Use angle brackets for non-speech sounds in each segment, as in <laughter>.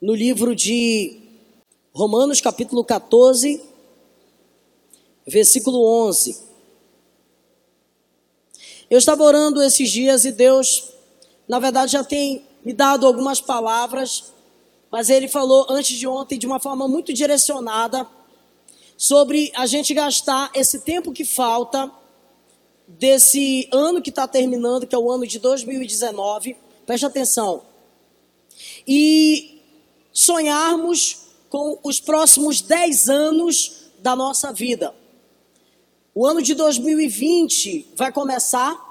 no livro de Romanos, capítulo 14, versículo 11. Eu estava orando esses dias e Deus, na verdade, já tem me dado algumas palavras, mas Ele falou antes de ontem de uma forma muito direcionada sobre a gente gastar esse tempo que falta desse ano que está terminando, que é o ano de 2019. Preste atenção. E sonharmos com os próximos 10 anos da nossa vida. O ano de 2020 vai começar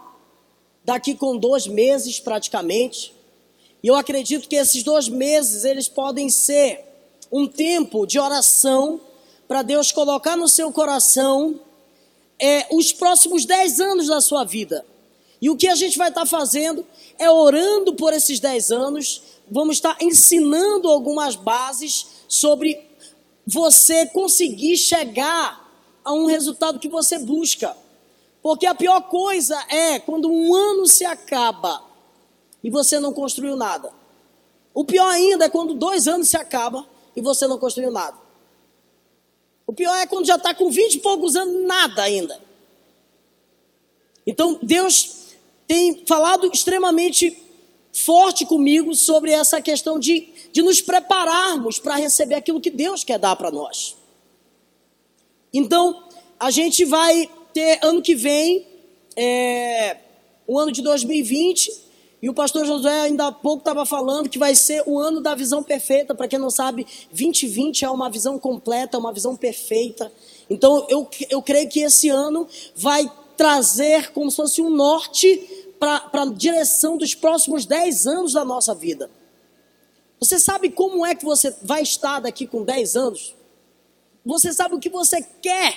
daqui com dois meses praticamente. E eu acredito que esses dois meses eles podem ser um tempo de oração para Deus colocar no seu coração é, os próximos 10 anos da sua vida. E o que a gente vai estar tá fazendo é orando por esses 10 anos, vamos estar ensinando algumas bases sobre você conseguir chegar a um resultado que você busca. Porque a pior coisa é quando um ano se acaba e você não construiu nada. O pior ainda é quando dois anos se acabam e você não construiu nada. O pior é quando já está com vinte e poucos anos, nada ainda. Então, Deus tem falado extremamente forte comigo sobre essa questão de, de nos prepararmos para receber aquilo que Deus quer dar para nós. Então, a gente vai ter ano que vem, é, o ano de 2020, e o pastor Josué ainda há pouco estava falando que vai ser o ano da visão perfeita. Para quem não sabe, 2020 é uma visão completa, uma visão perfeita. Então, eu, eu creio que esse ano vai trazer como se fosse um norte para a direção dos próximos 10 anos da nossa vida. Você sabe como é que você vai estar daqui com 10 anos? Você sabe o que você quer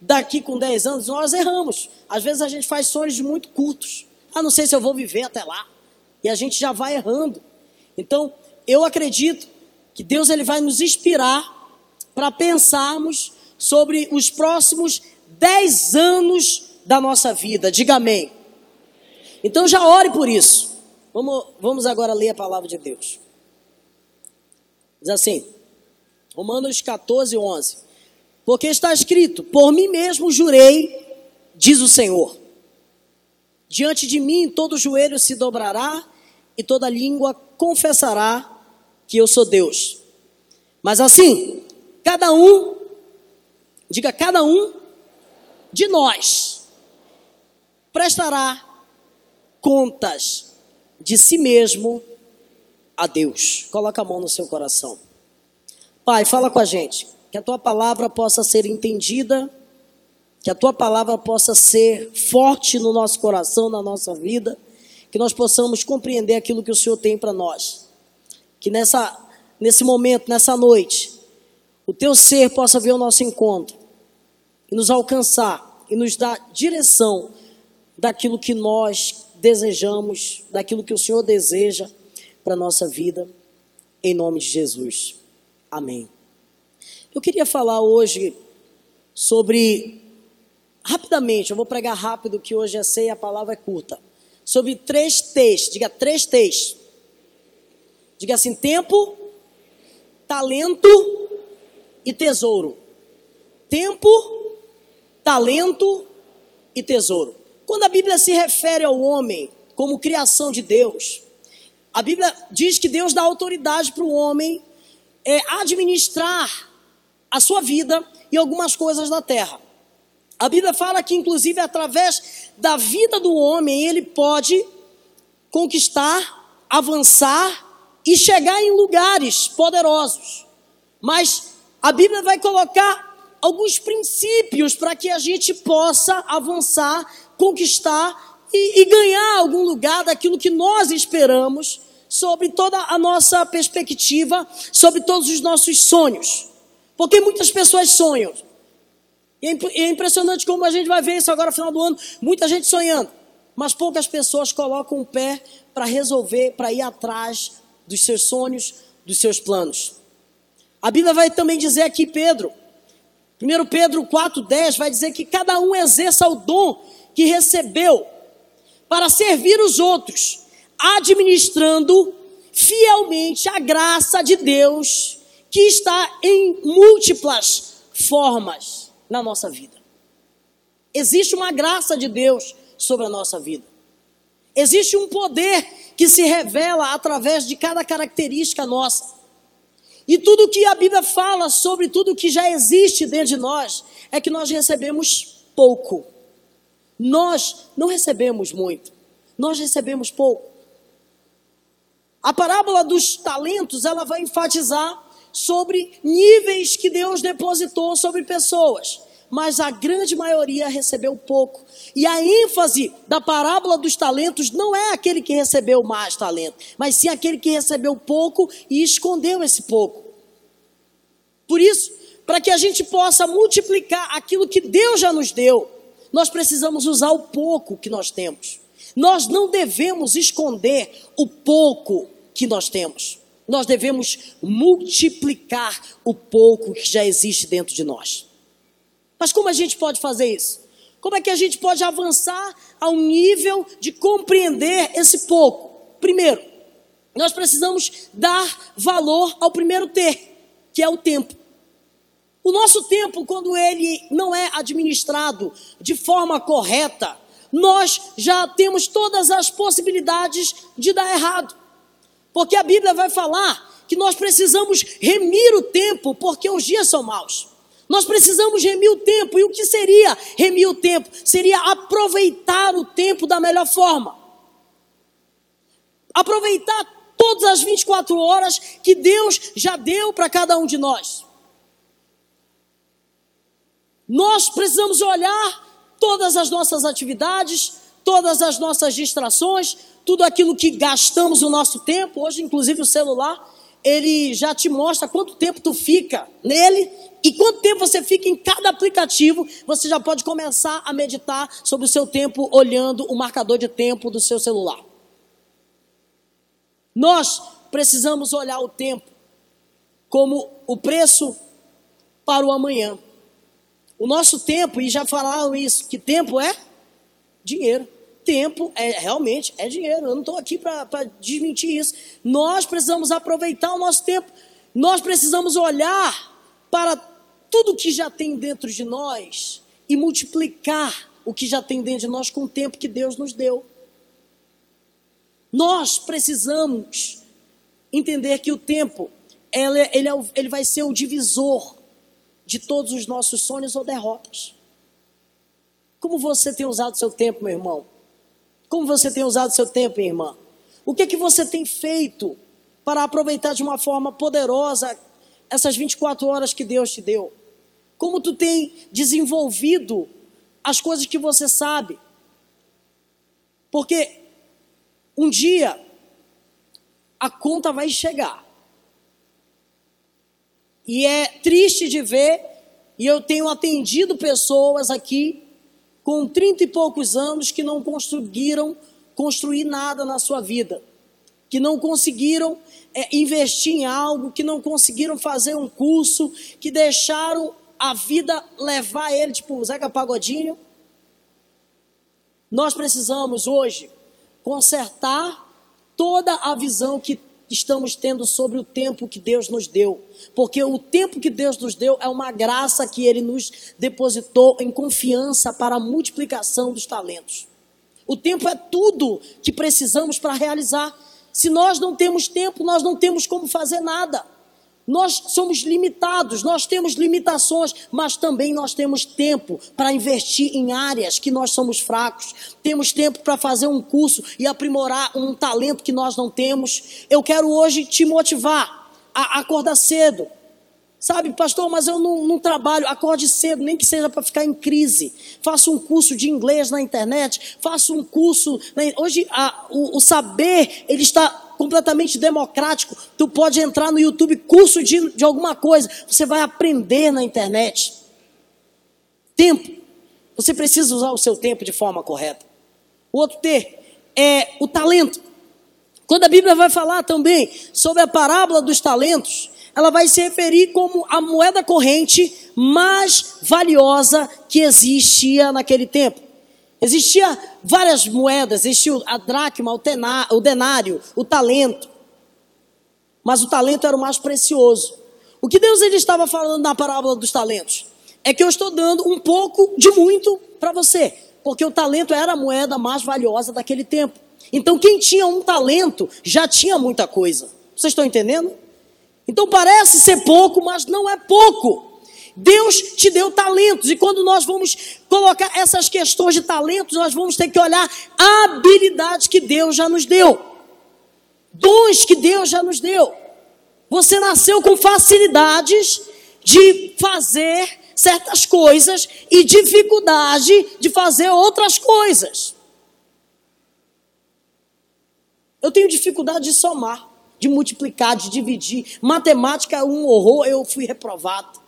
daqui com 10 anos? Nós erramos. Às vezes a gente faz sonhos muito curtos. Ah, não sei se eu vou viver até lá. E a gente já vai errando. Então, eu acredito que Deus ele vai nos inspirar para pensarmos sobre os próximos 10 anos da nossa vida. Diga amém. Então já ore por isso. Vamos, vamos agora ler a palavra de Deus. Diz assim, Romanos 14, 11. Porque está escrito: Por mim mesmo jurei, diz o Senhor. Diante de mim todo joelho se dobrará e toda língua confessará que eu sou Deus. Mas assim, cada um, diga cada um de nós, prestará contas de si mesmo a Deus. Coloca a mão no seu coração. Pai, fala com a gente. Que a tua palavra possa ser entendida. Que a tua palavra possa ser forte no nosso coração, na nossa vida. Que nós possamos compreender aquilo que o Senhor tem para nós. Que nessa, nesse momento, nessa noite, o teu ser possa vir ao nosso encontro e nos alcançar e nos dar direção daquilo que nós desejamos, daquilo que o Senhor deseja para a nossa vida, em nome de Jesus. Amém. Eu queria falar hoje sobre, rapidamente, eu vou pregar rápido, que hoje é ceia, a palavra é curta, sobre três T's, diga três T's. Diga assim: tempo, talento e tesouro. Tempo, talento e tesouro. Quando a Bíblia se refere ao homem como criação de Deus, a Bíblia diz que Deus dá autoridade para o homem é, administrar a sua vida e algumas coisas da terra. A Bíblia fala que, inclusive, através da vida do homem, ele pode conquistar, avançar e chegar em lugares poderosos. Mas a Bíblia vai colocar alguns princípios para que a gente possa avançar conquistar e, e ganhar algum lugar daquilo que nós esperamos sobre toda a nossa perspectiva, sobre todos os nossos sonhos. Porque muitas pessoas sonham. E é, é impressionante como a gente vai ver isso agora no final do ano, muita gente sonhando, mas poucas pessoas colocam o pé para resolver, para ir atrás dos seus sonhos, dos seus planos. A Bíblia vai também dizer aqui, Pedro, 1 Pedro 4,10 vai dizer que cada um exerça o dom que recebeu para servir os outros, administrando fielmente a graça de Deus que está em múltiplas formas na nossa vida. Existe uma graça de Deus sobre a nossa vida. Existe um poder que se revela através de cada característica nossa. E tudo que a Bíblia fala sobre tudo que já existe dentro de nós é que nós recebemos pouco. Nós não recebemos muito, nós recebemos pouco. A parábola dos talentos, ela vai enfatizar sobre níveis que Deus depositou sobre pessoas, mas a grande maioria recebeu pouco. E a ênfase da parábola dos talentos não é aquele que recebeu mais talento, mas sim aquele que recebeu pouco e escondeu esse pouco. Por isso, para que a gente possa multiplicar aquilo que Deus já nos deu, nós precisamos usar o pouco que nós temos. Nós não devemos esconder o pouco que nós temos. Nós devemos multiplicar o pouco que já existe dentro de nós. Mas como a gente pode fazer isso? Como é que a gente pode avançar ao nível de compreender esse pouco? Primeiro, nós precisamos dar valor ao primeiro ter, que é o tempo. O nosso tempo, quando ele não é administrado de forma correta, nós já temos todas as possibilidades de dar errado. Porque a Bíblia vai falar que nós precisamos remir o tempo, porque os dias são maus. Nós precisamos remir o tempo. E o que seria remir o tempo? Seria aproveitar o tempo da melhor forma. Aproveitar todas as 24 horas que Deus já deu para cada um de nós. Nós precisamos olhar todas as nossas atividades, todas as nossas distrações, tudo aquilo que gastamos o nosso tempo, hoje inclusive o celular, ele já te mostra quanto tempo tu fica nele e quanto tempo você fica em cada aplicativo, você já pode começar a meditar sobre o seu tempo olhando o marcador de tempo do seu celular. Nós precisamos olhar o tempo como o preço para o amanhã. O nosso tempo, e já falaram isso, que tempo é dinheiro. Tempo é realmente é dinheiro. Eu não estou aqui para desmentir isso. Nós precisamos aproveitar o nosso tempo. Nós precisamos olhar para tudo que já tem dentro de nós e multiplicar o que já tem dentro de nós com o tempo que Deus nos deu. Nós precisamos entender que o tempo ele, ele, é ele vai ser o divisor de todos os nossos sonhos ou derrotas. Como você tem usado seu tempo, meu irmão? Como você tem usado seu tempo, minha irmã? O que é que você tem feito para aproveitar de uma forma poderosa essas 24 horas que Deus te deu? Como tu tem desenvolvido as coisas que você sabe? Porque um dia a conta vai chegar. E é triste de ver, e eu tenho atendido pessoas aqui com trinta e poucos anos que não conseguiram construir nada na sua vida, que não conseguiram é, investir em algo, que não conseguiram fazer um curso, que deixaram a vida levar ele, tipo Zeca Pagodinho. Nós precisamos hoje consertar toda a visão que estamos tendo sobre o tempo que Deus nos deu. Porque o tempo que Deus nos deu é uma graça que Ele nos depositou em confiança para a multiplicação dos talentos. O tempo é tudo que precisamos para realizar. Se nós não temos tempo, nós não temos como fazer nada. Nós somos limitados, nós temos limitações, mas também nós temos tempo para investir em áreas que nós somos fracos. Temos tempo para fazer um curso e aprimorar um talento que nós não temos. Eu quero hoje te motivar a acordar cedo. Sabe, pastor, mas eu não, não trabalho, acorde cedo, nem que seja para ficar em crise. Faça um curso de inglês na internet, faça um curso. Hoje a, o, o saber ele está completamente democrático. Tu pode entrar no YouTube, curso de, de alguma coisa, você vai aprender na internet. Tempo. Você precisa usar o seu tempo de forma correta. O outro T é o talento. Quando a Bíblia vai falar também sobre a parábola dos talentos, ela vai se referir como a moeda corrente mais valiosa que existia naquele tempo. Existia várias moedas, existia a dracma, o, denário, o talento. mas o talento era o mais precioso. O que Deus ele estava falando na parábola dos talentos? É que eu estou dando um pouco de muito para você, porque o talento era a moeda mais valiosa daquele tempo. Então, quem tinha um talento já tinha muita coisa. Vocês estão entendendo? Então, parece ser pouco, mas não é pouco. Deus te deu talentos, e quando nós vamos colocar essas questões de talentos, nós vamos ter que olhar a habilidade que Deus já nos deu, dons que Deus já nos deu. Você nasceu com facilidades de fazer certas coisas e dificuldade de fazer outras coisas. Eu tenho dificuldade de somar, de multiplicar, de dividir. Matemática é um horror, eu fui reprovado.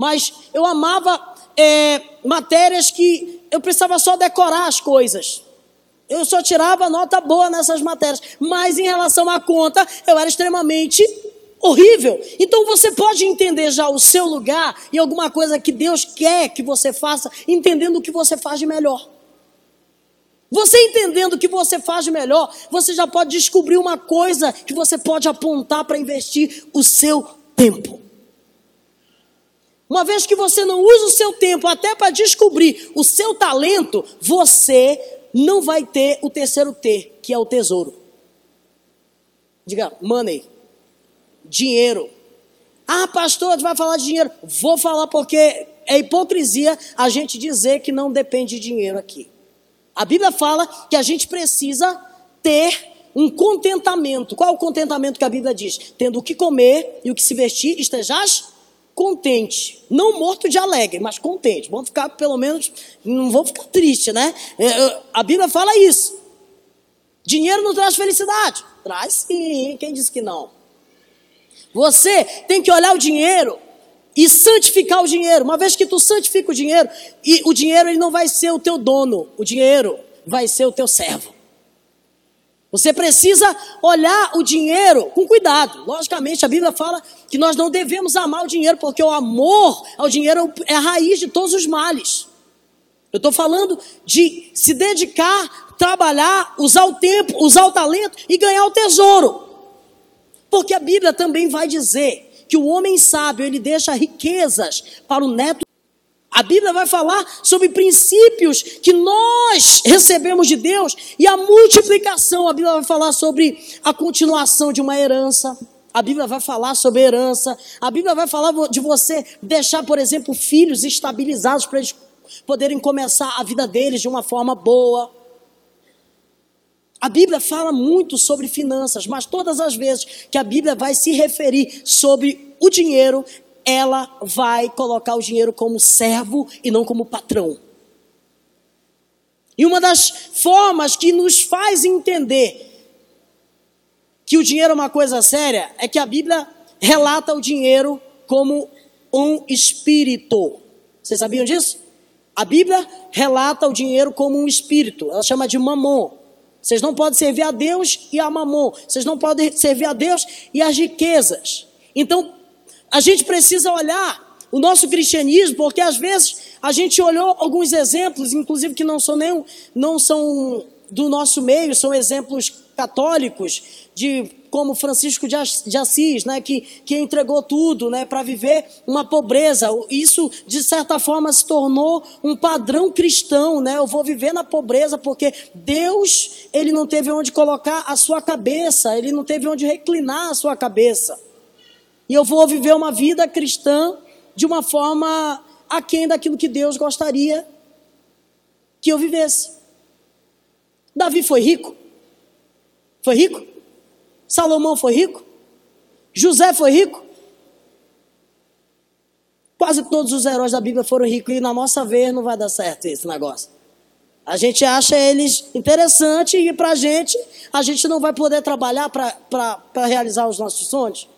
Mas eu amava é, matérias que eu precisava só decorar as coisas. Eu só tirava nota boa nessas matérias. Mas em relação à conta, eu era extremamente horrível. Então você pode entender já o seu lugar e alguma coisa que Deus quer que você faça, entendendo o que você faz de melhor. Você entendendo o que você faz de melhor, você já pode descobrir uma coisa que você pode apontar para investir o seu tempo. Uma vez que você não usa o seu tempo até para descobrir o seu talento, você não vai ter o terceiro T, que é o tesouro. Diga, money, dinheiro. Ah, pastor, vai falar de dinheiro. Vou falar porque é hipocrisia a gente dizer que não depende de dinheiro aqui. A Bíblia fala que a gente precisa ter um contentamento. Qual é o contentamento que a Bíblia diz? Tendo o que comer e o que se vestir, estejás contente. Não morto de alegre, mas contente. Vamos ficar, pelo menos, não vou ficar triste, né? É, a Bíblia fala isso. Dinheiro não traz felicidade. Traz sim, quem disse que não? Você tem que olhar o dinheiro e santificar o dinheiro. Uma vez que tu santifica o dinheiro, e o dinheiro ele não vai ser o teu dono, o dinheiro vai ser o teu servo. Você precisa olhar o dinheiro com cuidado. Logicamente, a Bíblia fala que nós não devemos amar o dinheiro, porque o amor ao dinheiro é a raiz de todos os males. Eu estou falando de se dedicar, trabalhar, usar o tempo, usar o talento e ganhar o tesouro. Porque a Bíblia também vai dizer que o homem sábio ele deixa riquezas para o neto. A Bíblia vai falar sobre princípios que nós recebemos de Deus e a multiplicação. A Bíblia vai falar sobre a continuação de uma herança. A Bíblia vai falar sobre herança. A Bíblia vai falar de você deixar, por exemplo, filhos estabilizados para eles poderem começar a vida deles de uma forma boa. A Bíblia fala muito sobre finanças, mas todas as vezes que a Bíblia vai se referir sobre o dinheiro, ela vai colocar o dinheiro como servo e não como patrão. E uma das formas que nos faz entender que o dinheiro é uma coisa séria é que a Bíblia relata o dinheiro como um espírito. Vocês sabiam disso? A Bíblia relata o dinheiro como um espírito. Ela chama de mamon. Vocês não podem servir a Deus e a mamon. Vocês não podem servir a Deus e as riquezas. Então, a gente precisa olhar o nosso cristianismo, porque às vezes a gente olhou alguns exemplos, inclusive que não são nem não são do nosso meio, são exemplos católicos de como Francisco de Assis, né, que, que entregou tudo, né, para viver uma pobreza. Isso de certa forma se tornou um padrão cristão, né? Eu vou viver na pobreza porque Deus, ele não teve onde colocar a sua cabeça, ele não teve onde reclinar a sua cabeça. E eu vou viver uma vida cristã de uma forma aquém daquilo que Deus gostaria que eu vivesse. Davi foi rico? Foi rico? Salomão foi rico? José foi rico? Quase todos os heróis da Bíblia foram ricos e na nossa vez não vai dar certo esse negócio. A gente acha eles interessantes e para a gente, a gente não vai poder trabalhar para realizar os nossos sonhos.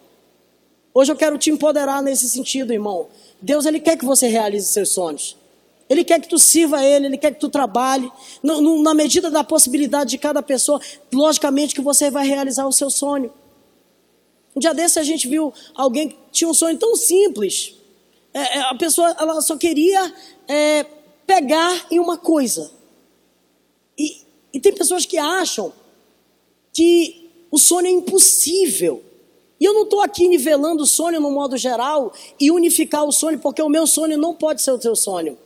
Hoje eu quero te empoderar nesse sentido, irmão. Deus, Ele quer que você realize seus sonhos. Ele quer que tu sirva a Ele, Ele quer que tu trabalhe. No, no, na medida da possibilidade de cada pessoa, logicamente que você vai realizar o seu sonho. Um dia desse a gente viu alguém que tinha um sonho tão simples. É, é, a pessoa ela só queria é, pegar em uma coisa. E, e tem pessoas que acham que o sonho é impossível. E eu não estou aqui nivelando o sonho no modo geral e unificar o sonho, porque o meu sonho não pode ser o teu sonho.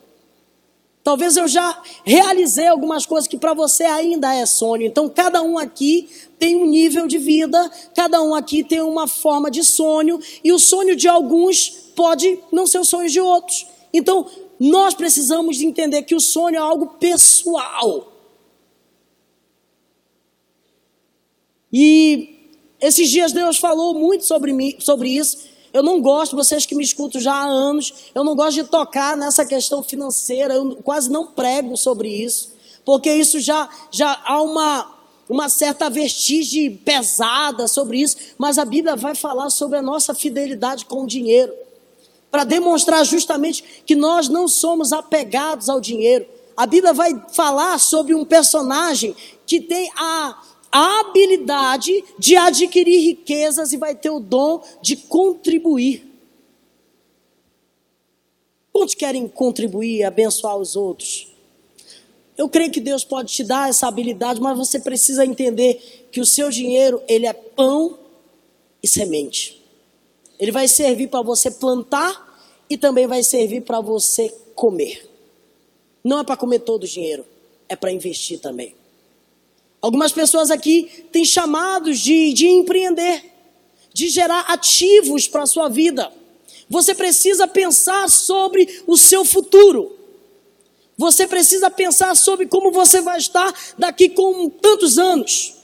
Talvez eu já realizei algumas coisas que para você ainda é sonho. Então, cada um aqui tem um nível de vida, cada um aqui tem uma forma de sonho, e o sonho de alguns pode não ser o sonho de outros. Então, nós precisamos de entender que o sonho é algo pessoal. E esses dias Deus falou muito sobre, mim, sobre isso. Eu não gosto, vocês que me escutam já há anos, eu não gosto de tocar nessa questão financeira, eu quase não prego sobre isso, porque isso já, já há uma, uma certa vestigem pesada sobre isso, mas a Bíblia vai falar sobre a nossa fidelidade com o dinheiro, para demonstrar justamente que nós não somos apegados ao dinheiro. A Bíblia vai falar sobre um personagem que tem a a habilidade de adquirir riquezas e vai ter o dom de contribuir. Quantos querem contribuir, abençoar os outros? Eu creio que Deus pode te dar essa habilidade, mas você precisa entender que o seu dinheiro, ele é pão e semente. Ele vai servir para você plantar e também vai servir para você comer. Não é para comer todo o dinheiro, é para investir também. Algumas pessoas aqui têm chamados de, de empreender, de gerar ativos para a sua vida. Você precisa pensar sobre o seu futuro. Você precisa pensar sobre como você vai estar daqui com tantos anos.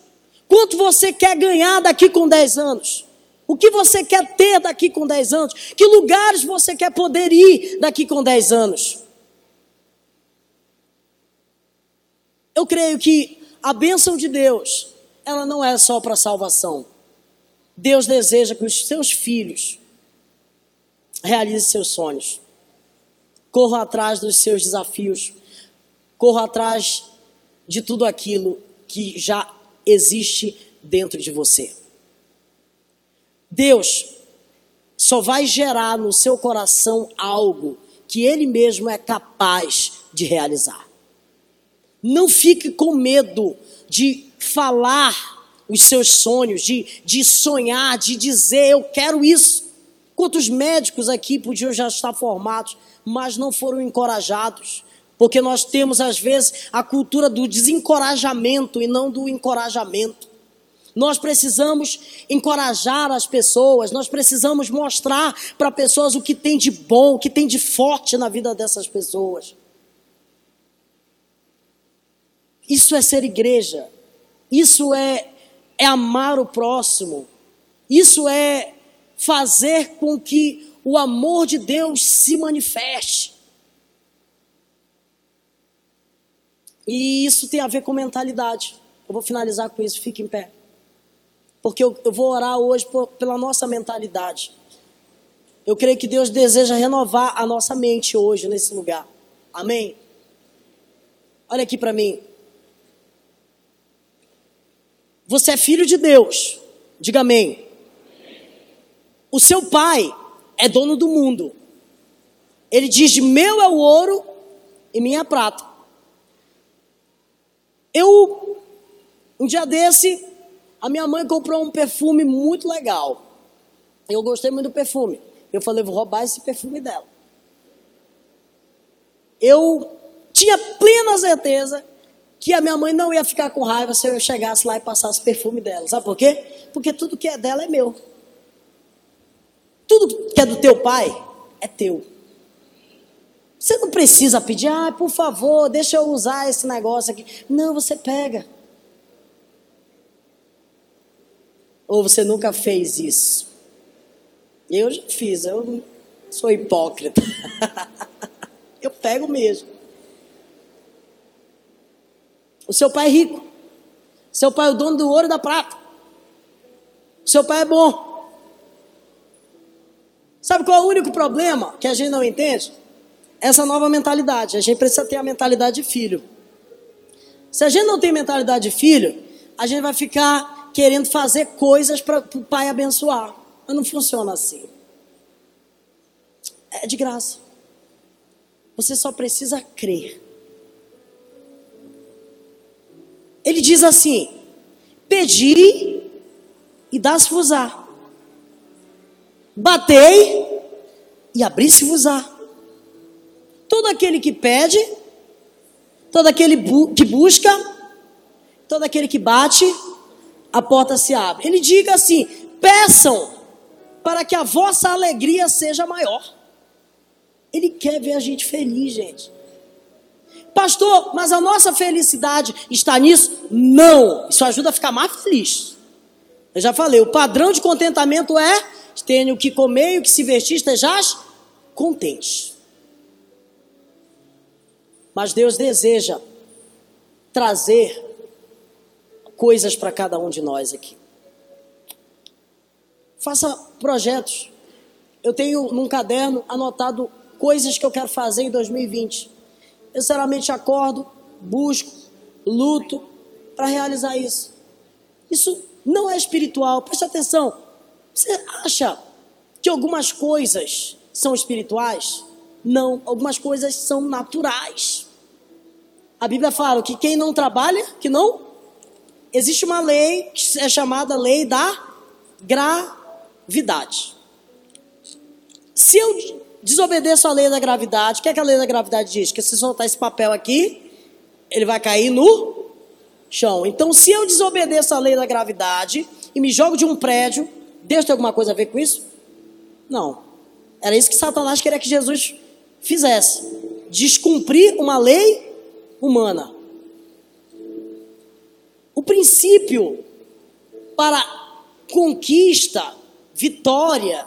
Quanto você quer ganhar daqui com 10 anos? O que você quer ter daqui com 10 anos? Que lugares você quer poder ir daqui com 10 anos? Eu creio que a bênção de Deus, ela não é só para salvação. Deus deseja que os seus filhos realizem seus sonhos, corram atrás dos seus desafios, corram atrás de tudo aquilo que já existe dentro de você. Deus só vai gerar no seu coração algo que Ele mesmo é capaz de realizar. Não fique com medo de falar os seus sonhos, de, de sonhar, de dizer eu quero isso. Quantos médicos aqui podiam já estar formados, mas não foram encorajados? Porque nós temos, às vezes, a cultura do desencorajamento e não do encorajamento. Nós precisamos encorajar as pessoas, nós precisamos mostrar para pessoas o que tem de bom, o que tem de forte na vida dessas pessoas. Isso é ser igreja. Isso é, é amar o próximo. Isso é fazer com que o amor de Deus se manifeste. E isso tem a ver com mentalidade. Eu vou finalizar com isso, fique em pé. Porque eu, eu vou orar hoje por, pela nossa mentalidade. Eu creio que Deus deseja renovar a nossa mente hoje nesse lugar. Amém? Olha aqui para mim. Você é filho de Deus. Diga amém. O seu pai é dono do mundo. Ele diz: Meu é o ouro e minha é prata. Eu, um dia desse, a minha mãe comprou um perfume muito legal. Eu gostei muito do perfume. Eu falei: Vou roubar esse perfume dela. Eu tinha plena certeza que a minha mãe não ia ficar com raiva se eu chegasse lá e passasse perfume dela. Sabe por quê? Porque tudo que é dela é meu. Tudo que é do teu pai é teu. Você não precisa pedir, ah, por favor, deixa eu usar esse negócio aqui. Não, você pega. Ou você nunca fez isso? Eu já fiz, eu sou hipócrita. <laughs> eu pego mesmo. O seu pai é rico. Seu pai é o dono do ouro e da prata. Seu pai é bom. Sabe qual é o único problema que a gente não entende? Essa nova mentalidade. A gente precisa ter a mentalidade de filho. Se a gente não tem mentalidade de filho, a gente vai ficar querendo fazer coisas para o pai abençoar. Mas não funciona assim. É de graça. Você só precisa crer. Ele diz assim: Pedi e dá-se-vos-á. Batei e abri-se-vos-á. Todo aquele que pede, todo aquele bu que busca, todo aquele que bate, a porta se abre. Ele diga assim: peçam para que a vossa alegria seja maior. Ele quer ver a gente feliz, gente. Pastor, mas a nossa felicidade está nisso? Não. Isso ajuda a ficar mais feliz. Eu já falei, o padrão de contentamento é tenho o que comer e o que se vestir, estejais contente. Mas Deus deseja trazer coisas para cada um de nós aqui. Faça projetos. Eu tenho num caderno anotado coisas que eu quero fazer em 2020. Eu sinceramente acordo, busco, luto para realizar isso. Isso não é espiritual. Preste atenção. Você acha que algumas coisas são espirituais? Não, algumas coisas são naturais. A Bíblia fala que quem não trabalha, que não. Existe uma lei que é chamada lei da gravidade. Se eu desobedeço a lei da gravidade. O que, é que a lei da gravidade diz? Que se soltar esse papel aqui, ele vai cair no chão. Então, se eu desobedeço a lei da gravidade e me jogo de um prédio, Deus tem alguma coisa a ver com isso? Não. Era isso que Satanás queria que Jesus fizesse: descumprir uma lei humana. O princípio para conquista, vitória,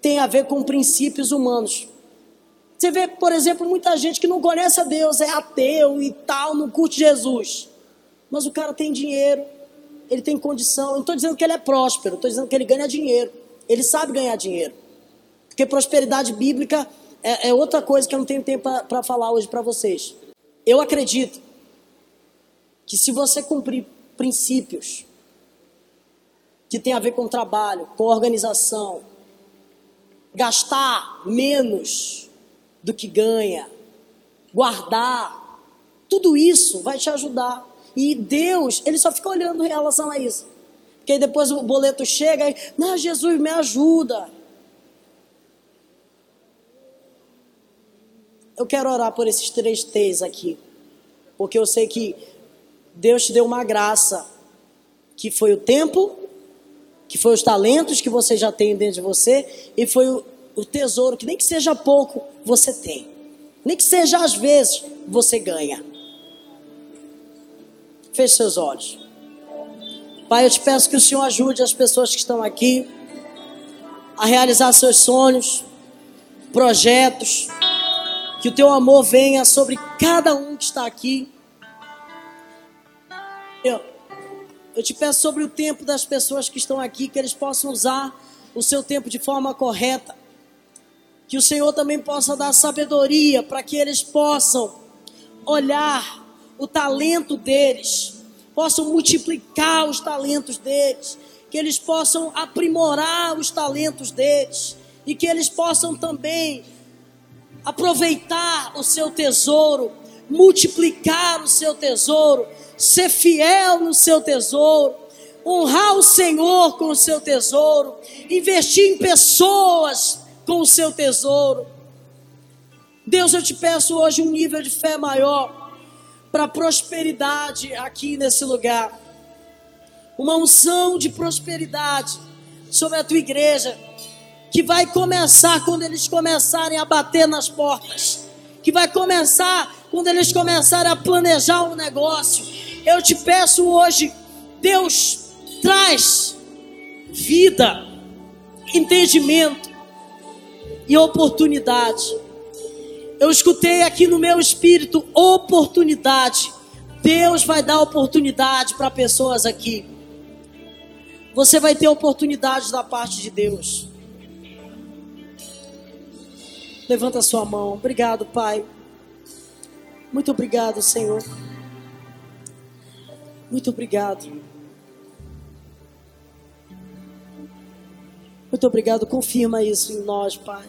tem a ver com princípios humanos. Você vê, por exemplo, muita gente que não conhece a Deus, é ateu e tal, não curte Jesus. Mas o cara tem dinheiro, ele tem condição. não estou dizendo que ele é próspero, estou dizendo que ele ganha dinheiro. Ele sabe ganhar dinheiro. Porque prosperidade bíblica é, é outra coisa que eu não tenho tempo para falar hoje para vocês. Eu acredito que se você cumprir princípios que tem a ver com trabalho, com organização, gastar menos do que ganha, guardar, tudo isso vai te ajudar. E Deus, ele só fica olhando em relação a isso. Porque depois o boleto chega e, não, Jesus me ajuda. Eu quero orar por esses três T's aqui. Porque eu sei que Deus te deu uma graça, que foi o tempo, que foi os talentos que você já tem dentro de você, e foi o, o tesouro que nem que seja pouco, você tem. Nem que seja às vezes, você ganha. Feche seus olhos. Pai, eu te peço que o Senhor ajude as pessoas que estão aqui a realizar seus sonhos, projetos, que o teu amor venha sobre cada um que está aqui. Eu, eu te peço sobre o tempo das pessoas que estão aqui, que eles possam usar o seu tempo de forma correta. Que o Senhor também possa dar sabedoria para que eles possam olhar o talento deles, possam multiplicar os talentos deles, que eles possam aprimorar os talentos deles e que eles possam também aproveitar o seu tesouro, multiplicar o seu tesouro ser fiel no seu tesouro, honrar o Senhor com o seu tesouro, investir em pessoas com o seu tesouro. Deus, eu te peço hoje um nível de fé maior para prosperidade aqui nesse lugar. Uma unção de prosperidade sobre a tua igreja, que vai começar quando eles começarem a bater nas portas, que vai começar quando eles começarem a planejar um negócio, eu te peço hoje, Deus, traz vida, entendimento e oportunidade. Eu escutei aqui no meu espírito oportunidade. Deus vai dar oportunidade para pessoas aqui. Você vai ter oportunidade da parte de Deus. Levanta sua mão. Obrigado, Pai. Muito obrigado, Senhor. Muito obrigado. Muito obrigado. Confirma isso em nós, Pai.